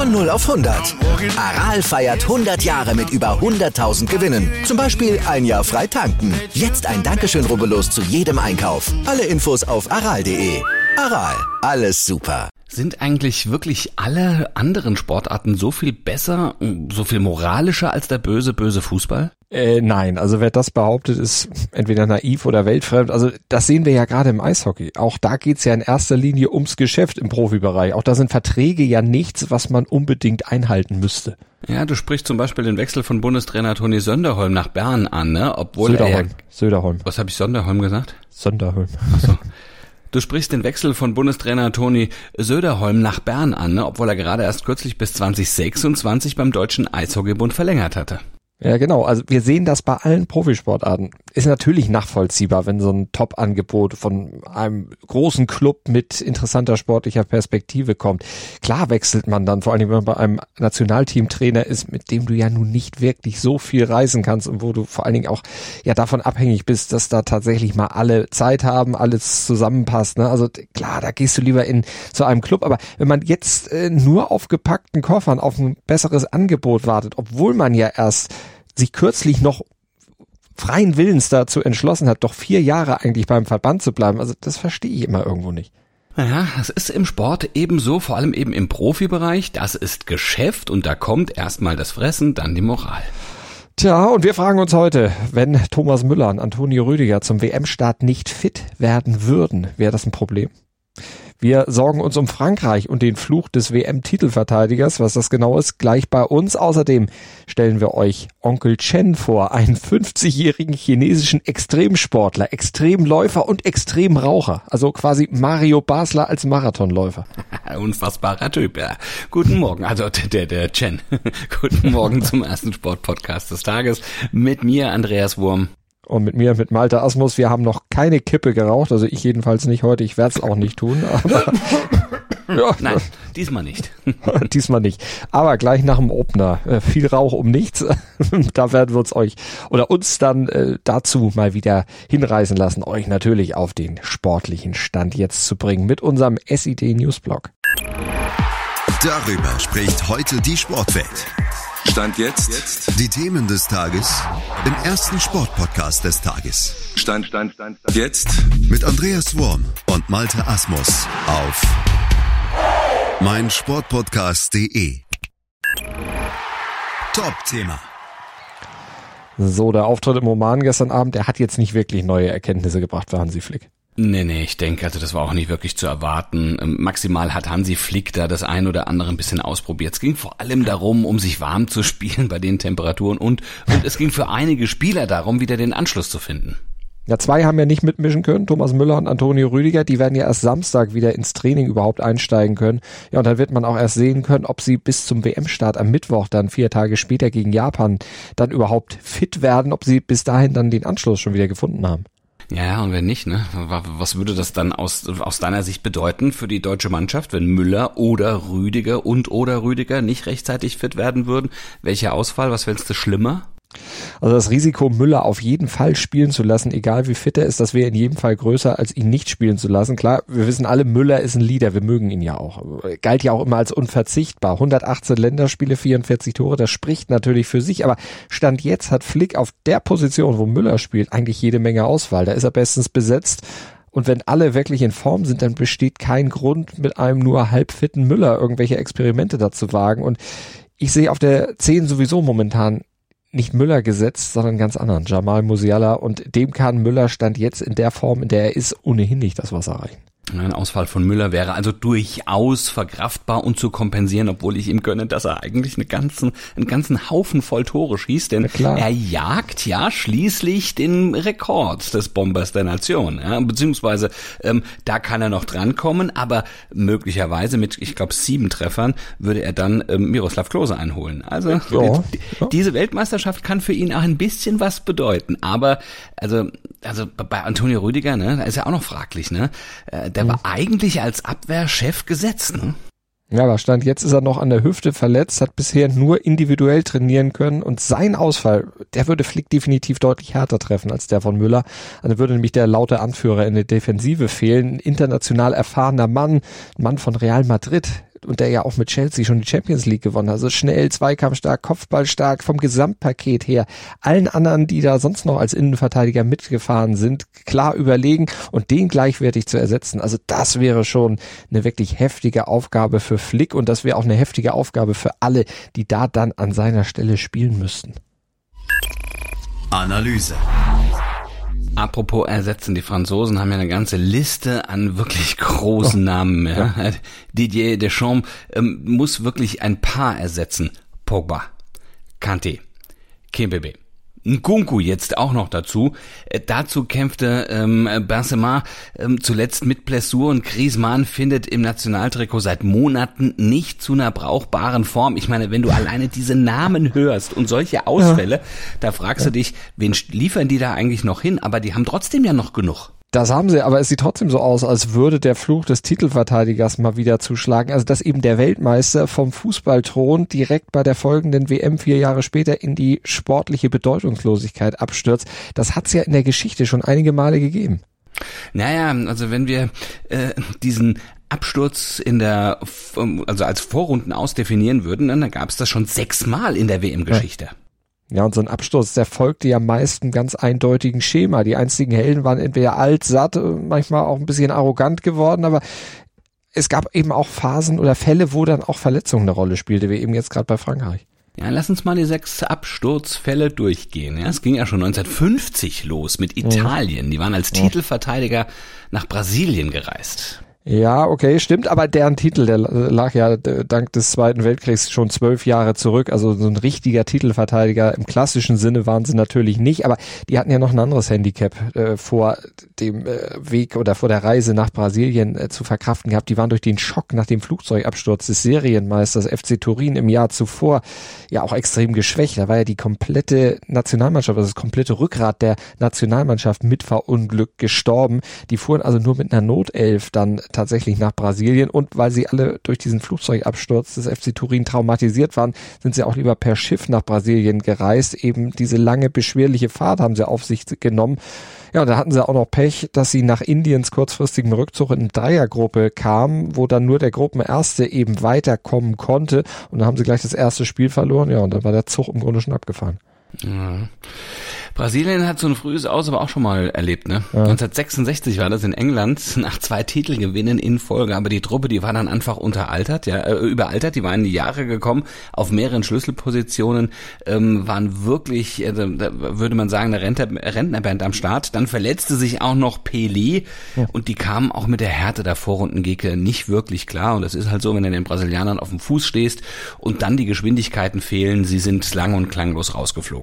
Von 0 auf 100. Aral feiert 100 Jahre mit über 100.000 Gewinnen. Zum Beispiel ein Jahr frei tanken. Jetzt ein Dankeschön, rubbellos zu jedem Einkauf. Alle Infos auf aral.de. Aral, alles super. Sind eigentlich wirklich alle anderen Sportarten so viel besser, so viel moralischer als der böse, böse Fußball? Äh, nein, also wer das behauptet, ist entweder naiv oder weltfremd. Also das sehen wir ja gerade im Eishockey. Auch da geht's ja in erster Linie ums Geschäft im Profibereich. Auch da sind Verträge ja nichts, was man unbedingt einhalten müsste. Ja, du sprichst zum Beispiel den Wechsel von Bundestrainer Toni Sönderholm nach Bern an, ne? Obwohl Söderholm. er... Söderholm. Was habe ich Sonderholm gesagt? Sonderholm. Ach so. Du sprichst den Wechsel von Bundestrainer Toni Söderholm nach Bern an, ne? obwohl er gerade erst kürzlich bis 2026 beim Deutschen Eishockeybund verlängert hatte. Ja, genau. Also wir sehen das bei allen Profisportarten. Ist natürlich nachvollziehbar, wenn so ein Top-Angebot von einem großen Club mit interessanter sportlicher Perspektive kommt. Klar wechselt man dann, vor allem wenn man bei einem Nationalteamtrainer ist, mit dem du ja nun nicht wirklich so viel reisen kannst und wo du vor allen Dingen auch ja davon abhängig bist, dass da tatsächlich mal alle Zeit haben, alles zusammenpasst. Ne? Also klar, da gehst du lieber in zu einem Club. Aber wenn man jetzt äh, nur auf gepackten Koffern auf ein besseres Angebot wartet, obwohl man ja erst sich kürzlich noch freien Willens dazu entschlossen hat, doch vier Jahre eigentlich beim Verband zu bleiben. Also das verstehe ich immer irgendwo nicht. Naja, das ist im Sport ebenso, vor allem eben im Profibereich. Das ist Geschäft und da kommt erstmal das Fressen, dann die Moral. Tja, und wir fragen uns heute, wenn Thomas Müller und Antonio Rüdiger zum WM-Start nicht fit werden würden, wäre das ein Problem? Wir sorgen uns um Frankreich und den Fluch des WM-Titelverteidigers. Was das genau ist, gleich bei uns. Außerdem stellen wir euch Onkel Chen vor, einen 50-jährigen chinesischen Extremsportler, Extremläufer und Extremraucher. Also quasi Mario Basler als Marathonläufer. Unfassbarer Typ, ja. Guten Morgen, also der, der Chen. Guten Morgen zum ersten Sportpodcast des Tages mit mir, Andreas Wurm und mit mir, mit Malte Asmus. Wir haben noch keine Kippe geraucht, also ich jedenfalls nicht heute. Ich werde es auch nicht tun. Aber ja. Nein, diesmal nicht. diesmal nicht. Aber gleich nach dem Opener. Äh, viel Rauch um nichts. da werden wir uns euch oder uns dann äh, dazu mal wieder hinreißen lassen, euch natürlich auf den sportlichen Stand jetzt zu bringen mit unserem SID Newsblog. Darüber spricht heute die Sportwelt. Stand jetzt. Die Themen des Tages im ersten Sportpodcast des Tages. Stand, Stand, Stand, Stand. Jetzt. Mit Andreas Worm und Malte Asmus auf meinsportpodcast.de. Top-Thema. So, der Auftritt im Oman gestern Abend, der hat jetzt nicht wirklich neue Erkenntnisse gebracht für Hansi Flick. Nee, nee, ich denke, also das war auch nicht wirklich zu erwarten. Ähm, maximal hat Hansi Flick da das ein oder andere ein bisschen ausprobiert. Es ging vor allem darum, um sich warm zu spielen bei den Temperaturen und, und es ging für einige Spieler darum, wieder den Anschluss zu finden. Ja, zwei haben ja nicht mitmischen können, Thomas Müller und Antonio Rüdiger. Die werden ja erst Samstag wieder ins Training überhaupt einsteigen können. Ja, und dann wird man auch erst sehen können, ob sie bis zum WM-Start am Mittwoch, dann vier Tage später gegen Japan, dann überhaupt fit werden, ob sie bis dahin dann den Anschluss schon wieder gefunden haben. Ja, und wenn nicht, ne? Was würde das dann aus, aus deiner Sicht bedeuten für die deutsche Mannschaft, wenn Müller oder Rüdiger und oder Rüdiger nicht rechtzeitig fit werden würden? Welcher Ausfall? Was fändest du schlimmer? Also das Risiko, Müller auf jeden Fall spielen zu lassen, egal wie fit er ist, das wäre in jedem Fall größer, als ihn nicht spielen zu lassen. Klar, wir wissen alle, Müller ist ein Leader, wir mögen ihn ja auch. Galt ja auch immer als unverzichtbar. 118 Länderspiele, 44 Tore, das spricht natürlich für sich, aber Stand jetzt hat Flick auf der Position, wo Müller spielt, eigentlich jede Menge Auswahl. Da ist er bestens besetzt. Und wenn alle wirklich in Form sind, dann besteht kein Grund, mit einem nur halbfitten Müller irgendwelche Experimente dazu wagen. Und ich sehe auf der 10 sowieso momentan nicht Müller gesetzt, sondern ganz anderen, Jamal Musiala. Und dem kann Müller Stand jetzt in der Form, in der er ist, ohnehin nicht das Wasser reichen. Ein Ausfall von Müller wäre also durchaus verkraftbar und zu kompensieren, obwohl ich ihm gönne, dass er eigentlich eine ganzen, einen ganzen Haufen voll Tore schießt, denn er jagt ja schließlich den Rekord des Bombers der Nation, ja, beziehungsweise ähm, da kann er noch drankommen, aber möglicherweise mit, ich glaube, sieben Treffern würde er dann ähm, Miroslav Klose einholen. Also ja, ja. diese Weltmeisterschaft kann für ihn auch ein bisschen was bedeuten, aber also also bei Antonio Rüdiger, ne, da ist ja auch noch fraglich, ne? Äh, der mhm. war eigentlich als Abwehrchef gesetzt, ne? Ja, aber Stand jetzt ist er noch an der Hüfte verletzt, hat bisher nur individuell trainieren können und sein Ausfall, der würde Flick definitiv deutlich härter treffen als der von Müller. Also würde nämlich der laute Anführer in der Defensive fehlen, international erfahrener Mann, Mann von Real Madrid, und der ja auch mit Chelsea schon die Champions League gewonnen hat. Also schnell, zweikampfstark, Kopfballstark vom Gesamtpaket her. Allen anderen, die da sonst noch als Innenverteidiger mitgefahren sind, klar überlegen und den gleichwertig zu ersetzen. Also das wäre schon eine wirklich heftige Aufgabe für Flick und das wäre auch eine heftige Aufgabe für alle, die da dann an seiner Stelle spielen müssten. Analyse. Apropos ersetzen, die Franzosen haben ja eine ganze Liste an wirklich großen oh, Namen. Ja. ja. Didier Deschamps ähm, muss wirklich ein paar ersetzen. Pogba, Kanté, Kimpembe, Nkunku jetzt auch noch dazu. Äh, dazu kämpfte ähm, Benzema ähm, zuletzt mit Blessur und Griezmann findet im Nationaltrikot seit Monaten nicht zu einer brauchbaren Form. Ich meine, wenn du alleine diese Namen hörst und solche Ausfälle, ja. da fragst ja. du dich, wen liefern die da eigentlich noch hin? Aber die haben trotzdem ja noch genug. Das haben sie, aber es sieht trotzdem so aus, als würde der Fluch des Titelverteidigers mal wieder zuschlagen. Also dass eben der Weltmeister vom Fußballthron direkt bei der folgenden WM vier Jahre später in die sportliche Bedeutungslosigkeit abstürzt. Das hat es ja in der Geschichte schon einige Male gegeben. Naja, also wenn wir äh, diesen Absturz in der, also als Vorrunden ausdefinieren würden, dann gab es das schon sechsmal in der WM-Geschichte. Ja. Ja, und so ein Absturz, der folgte ja meist einem ganz eindeutigen Schema. Die einzigen Helden waren entweder alt, satt, manchmal auch ein bisschen arrogant geworden, aber es gab eben auch Phasen oder Fälle, wo dann auch Verletzungen eine Rolle spielte, wie eben jetzt gerade bei Frankreich. Ja, lass uns mal die sechs Absturzfälle durchgehen. Ja, es ging ja schon 1950 los mit Italien. Die waren als Titelverteidiger nach Brasilien gereist. Ja, okay, stimmt, aber deren Titel, der lag ja dank des Zweiten Weltkriegs schon zwölf Jahre zurück. Also so ein richtiger Titelverteidiger im klassischen Sinne waren sie natürlich nicht, aber die hatten ja noch ein anderes Handicap äh, vor dem äh, Weg oder vor der Reise nach Brasilien äh, zu verkraften gehabt. Die waren durch den Schock nach dem Flugzeugabsturz des Serienmeisters FC Turin im Jahr zuvor ja auch extrem geschwächt. Da war ja die komplette Nationalmannschaft, also das komplette Rückgrat der Nationalmannschaft mit verunglückt gestorben. Die fuhren also nur mit einer Notelf dann tatsächlich nach Brasilien und weil sie alle durch diesen Flugzeugabsturz des FC Turin traumatisiert waren, sind sie auch lieber per Schiff nach Brasilien gereist. Eben diese lange beschwerliche Fahrt haben sie auf sich genommen. Ja, und da hatten sie auch noch Pech, dass sie nach Indiens kurzfristigem Rückzug in Dreiergruppe kamen, wo dann nur der Gruppenerste eben weiterkommen konnte. Und da haben sie gleich das erste Spiel verloren. Ja, und dann war der Zug im Grunde schon abgefahren. Ja. Brasilien hat so ein frühes Aus aber auch schon mal erlebt, ne? Ja. 1966 war das in England nach zwei Titelgewinnen in Folge, aber die Truppe, die war dann einfach unteraltert, ja, äh, überaltert, die waren in die Jahre gekommen, auf mehreren Schlüsselpositionen, ähm, waren wirklich, äh, da würde man sagen, eine Rentner, Rentnerband am Start. Dann verletzte sich auch noch Pelé ja. und die kamen auch mit der Härte der Vorrundengegner nicht wirklich klar und das ist halt so, wenn du den Brasilianern auf dem Fuß stehst und dann die Geschwindigkeiten fehlen, sie sind lang und klanglos rausgeflogen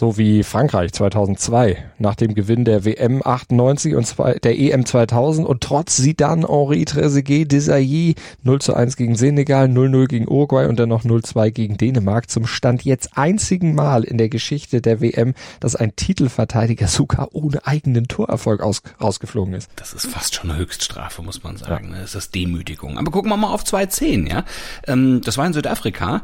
so wie Frankreich 2002 nach dem Gewinn der WM 98 und der EM 2000 und trotz Zidane, Henri Trezeguet, Desailly 0 zu 1 gegen Senegal, 0-0 gegen Uruguay und dann noch 0-2 gegen Dänemark zum Stand jetzt einzigen Mal in der Geschichte der WM, dass ein Titelverteidiger sogar ohne eigenen Torerfolg aus, rausgeflogen ist. Das ist fast schon eine Höchststrafe, muss man sagen. Ja. Das ist Demütigung. Aber gucken wir mal auf 2-10, ja. Ähm, das war in Südafrika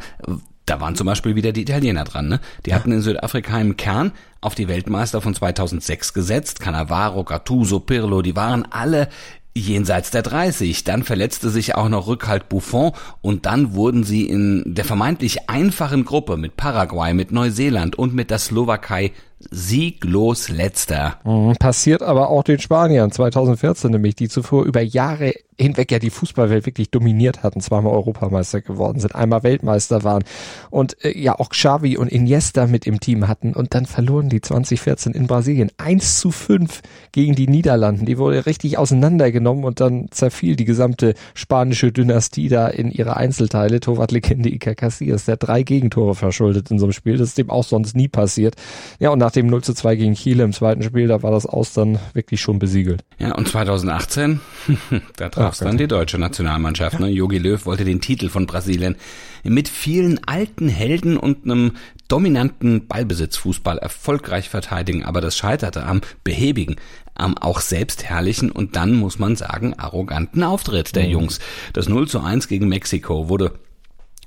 da waren zum Beispiel wieder die Italiener dran. Ne? Die hatten in Südafrika im Kern auf die Weltmeister von 2006 gesetzt. Cannavaro, Gattuso, Pirlo, die waren alle jenseits der 30. Dann verletzte sich auch noch Rückhalt Buffon und dann wurden sie in der vermeintlich einfachen Gruppe mit Paraguay, mit Neuseeland und mit der Slowakei sieglos letzter. Mhm, passiert aber auch den Spaniern 2014 nämlich, die zuvor über Jahre hinweg ja die Fußballwelt wirklich dominiert hatten, zweimal Europameister geworden sind, einmal Weltmeister waren und äh, ja auch Xavi und Iniesta mit im Team hatten und dann verloren die 2014 in Brasilien 1 zu 5 gegen die Niederlanden. Die wurde richtig auseinandergenommen und dann zerfiel die gesamte spanische Dynastie da in ihre Einzelteile. Torwartlegende Iker Casillas, der drei Gegentore verschuldet in so einem Spiel. Das ist dem auch sonst nie passiert. Ja, und nach dem 0 zu 2 gegen Chile im zweiten Spiel, da war das Aus dann wirklich schon besiegelt. Ja, und 2018, da traf es dann die deutsche Nationalmannschaft. Ne? Jogi Löw wollte den Titel von Brasilien mit vielen alten Helden und einem dominanten Ballbesitzfußball erfolgreich verteidigen, aber das scheiterte am behäbigen, am auch selbstherrlichen und dann muss man sagen arroganten Auftritt der mhm. Jungs. Das 0 zu 1 gegen Mexiko wurde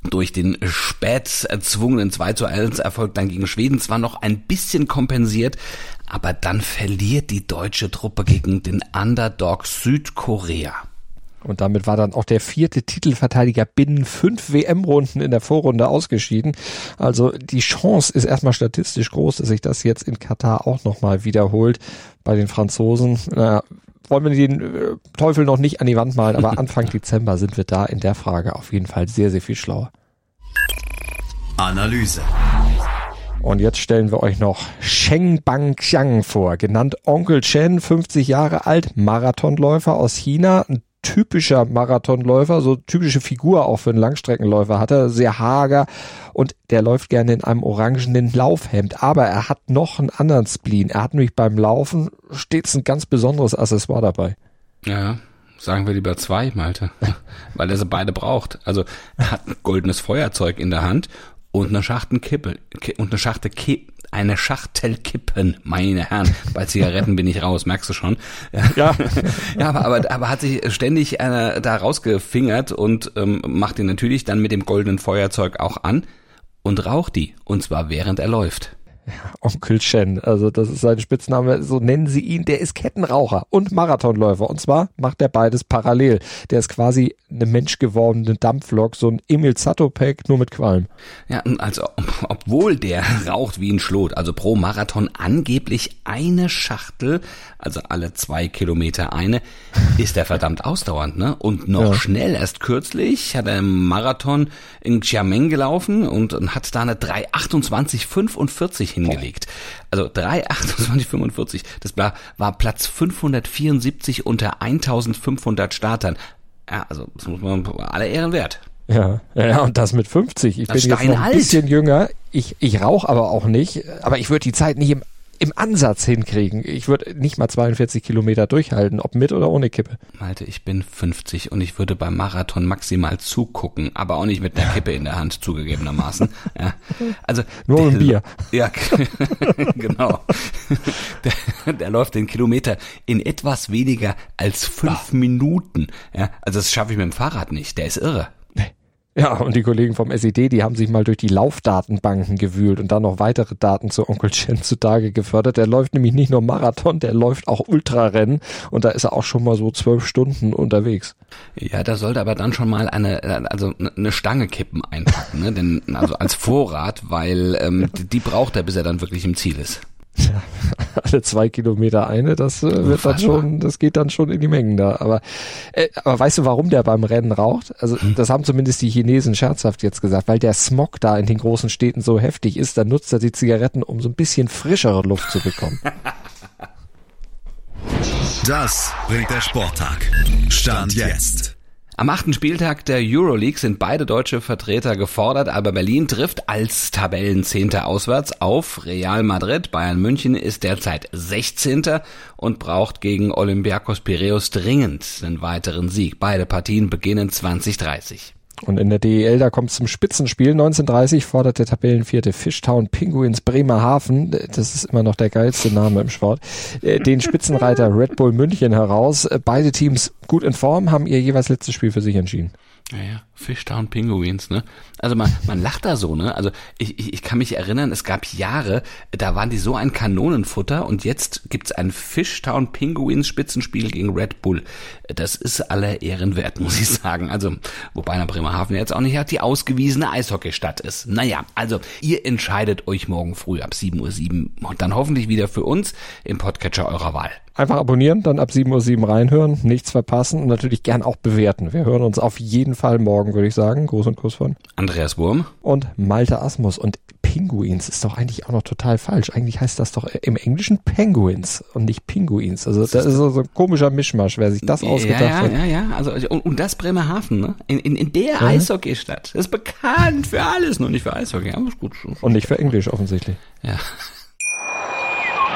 durch den spät erzwungenen 2 zu 1 Erfolg dann gegen Schweden zwar noch ein bisschen kompensiert, aber dann verliert die deutsche Truppe gegen den Underdog Südkorea. Und damit war dann auch der vierte Titelverteidiger binnen fünf WM-Runden in der Vorrunde ausgeschieden. Also die Chance ist erstmal statistisch groß, dass sich das jetzt in Katar auch nochmal wiederholt bei den Franzosen. Naja, wollen wir den äh, Teufel noch nicht an die Wand malen, aber Anfang Dezember sind wir da in der Frage auf jeden Fall sehr, sehr viel schlauer. Analyse. Und jetzt stellen wir euch noch Sheng Bangqiang vor, genannt Onkel Chen, 50 Jahre alt, Marathonläufer aus China, typischer Marathonläufer, so typische Figur auch für einen Langstreckenläufer hat er, sehr hager und der läuft gerne in einem orangenen Laufhemd, aber er hat noch einen anderen Spleen. Er hat nämlich beim Laufen stets ein ganz besonderes Accessoire dabei. Ja, sagen wir lieber zwei, Malte, weil er sie beide braucht. Also er hat ein goldenes Feuerzeug in der Hand und eine Schachtelkippe und eine Schachtel eine Schachtel Kippen, meine Herren. Bei Zigaretten bin ich raus, merkst du schon. Ja, ja aber, aber, aber hat sich ständig äh, da rausgefingert und ähm, macht ihn natürlich dann mit dem goldenen Feuerzeug auch an und raucht die. Und zwar während er läuft. Onkel Shen, also das ist sein Spitzname, so nennen sie ihn. Der ist Kettenraucher und Marathonläufer. Und zwar macht er beides parallel. Der ist quasi eine menschgewordene Dampflok, so ein Emil Zatopek, nur mit Qualm. Ja, also obwohl der raucht wie ein Schlot, also pro Marathon angeblich eine Schachtel, also alle zwei Kilometer eine, ist er verdammt ausdauernd, ne? Und noch ja. schnell, erst kürzlich hat er im Marathon in Xiamen gelaufen und hat da eine 3,28,45 hingelegt. Also 3,28,45, das war Platz 574 unter 1500 Startern. Ja, also das muss man alle Ehren wert. Ja, ja, und das mit 50. Ich das bin jetzt noch ein bisschen jünger. Ich, ich rauche aber auch nicht. Aber ich würde die Zeit nicht im im Ansatz hinkriegen. Ich würde nicht mal 42 Kilometer durchhalten, ob mit oder ohne Kippe. Malte, ich bin 50 und ich würde beim Marathon maximal zugucken, aber auch nicht mit einer Kippe in der Hand, zugegebenermaßen. Ja. Also nur ein Bier. Ja, genau. Der, der, läuft den Kilometer in etwas weniger als fünf Minuten. Ja, also das schaffe ich mit dem Fahrrad nicht. Der ist irre. Ja, und die Kollegen vom SED, die haben sich mal durch die Laufdatenbanken gewühlt und dann noch weitere Daten zu Onkel Chen zutage gefördert. Der läuft nämlich nicht nur Marathon, der läuft auch Ultrarennen und da ist er auch schon mal so zwölf Stunden unterwegs. Ja, da sollte aber dann schon mal eine, also eine Stange kippen einpacken, ne? Denn, also als Vorrat, weil ähm, die braucht er, bis er dann wirklich im Ziel ist. Ja, alle zwei Kilometer eine, das äh, wird dann schon, das geht dann schon in die Mengen da. Aber, äh, aber weißt du, warum der beim Rennen raucht? Also hm. das haben zumindest die Chinesen scherzhaft jetzt gesagt, weil der Smog da in den großen Städten so heftig ist, dann nutzt er die Zigaretten, um so ein bisschen frischere Luft zu bekommen. Das bringt der Sporttag. Stand jetzt. Am achten Spieltag der Euroleague sind beide deutsche Vertreter gefordert, aber Berlin trifft als Tabellenzehnter auswärts auf Real Madrid. Bayern München ist derzeit 16. und braucht gegen Olympiakos Piraeus dringend einen weiteren Sieg. Beide Partien beginnen 2030. Und in der DEL, da kommt es zum Spitzenspiel. 1930 fordert der Tabellenvierte Fishtown Penguins Bremerhaven, das ist immer noch der geilste Name im Sport, äh, den Spitzenreiter Red Bull München heraus. Beide Teams gut in Form, haben ihr jeweils letztes Spiel für sich entschieden. Naja, Fishtown Penguins, ne? Also man, man lacht da so, ne? Also ich, ich, ich kann mich erinnern, es gab Jahre, da waren die so ein Kanonenfutter und jetzt gibt's ein Fishtown Penguins Spitzenspiel gegen Red Bull. Das ist aller Ehren wert, muss ich sagen. Also, wobei nach Bremerhaven jetzt auch nicht die ausgewiesene Eishockeystadt ist. Naja, also ihr entscheidet euch morgen früh ab 7.07 Uhr und dann hoffentlich wieder für uns im Podcatcher eurer Wahl. Einfach abonnieren, dann ab 7.07 Uhr reinhören, nichts verpassen und natürlich gern auch bewerten. Wir hören uns auf jeden Fall morgen, würde ich sagen. Gruß und Kuss von Andreas Wurm und Malte Asmus. Und Pinguins ist doch eigentlich auch noch total falsch. Eigentlich heißt das doch im Englischen Penguins und nicht Pinguins. Also das ist so ein komischer Mischmasch, wer sich das ausgedacht ja, ja, hat. Ja, ja, also und, und das Bremerhaven, ne? In, in, in der ja. Eishockeystadt. Das ist bekannt für alles, nur nicht für Eishockey. Aber ist gut. Und nicht für Englisch offensichtlich. Ja.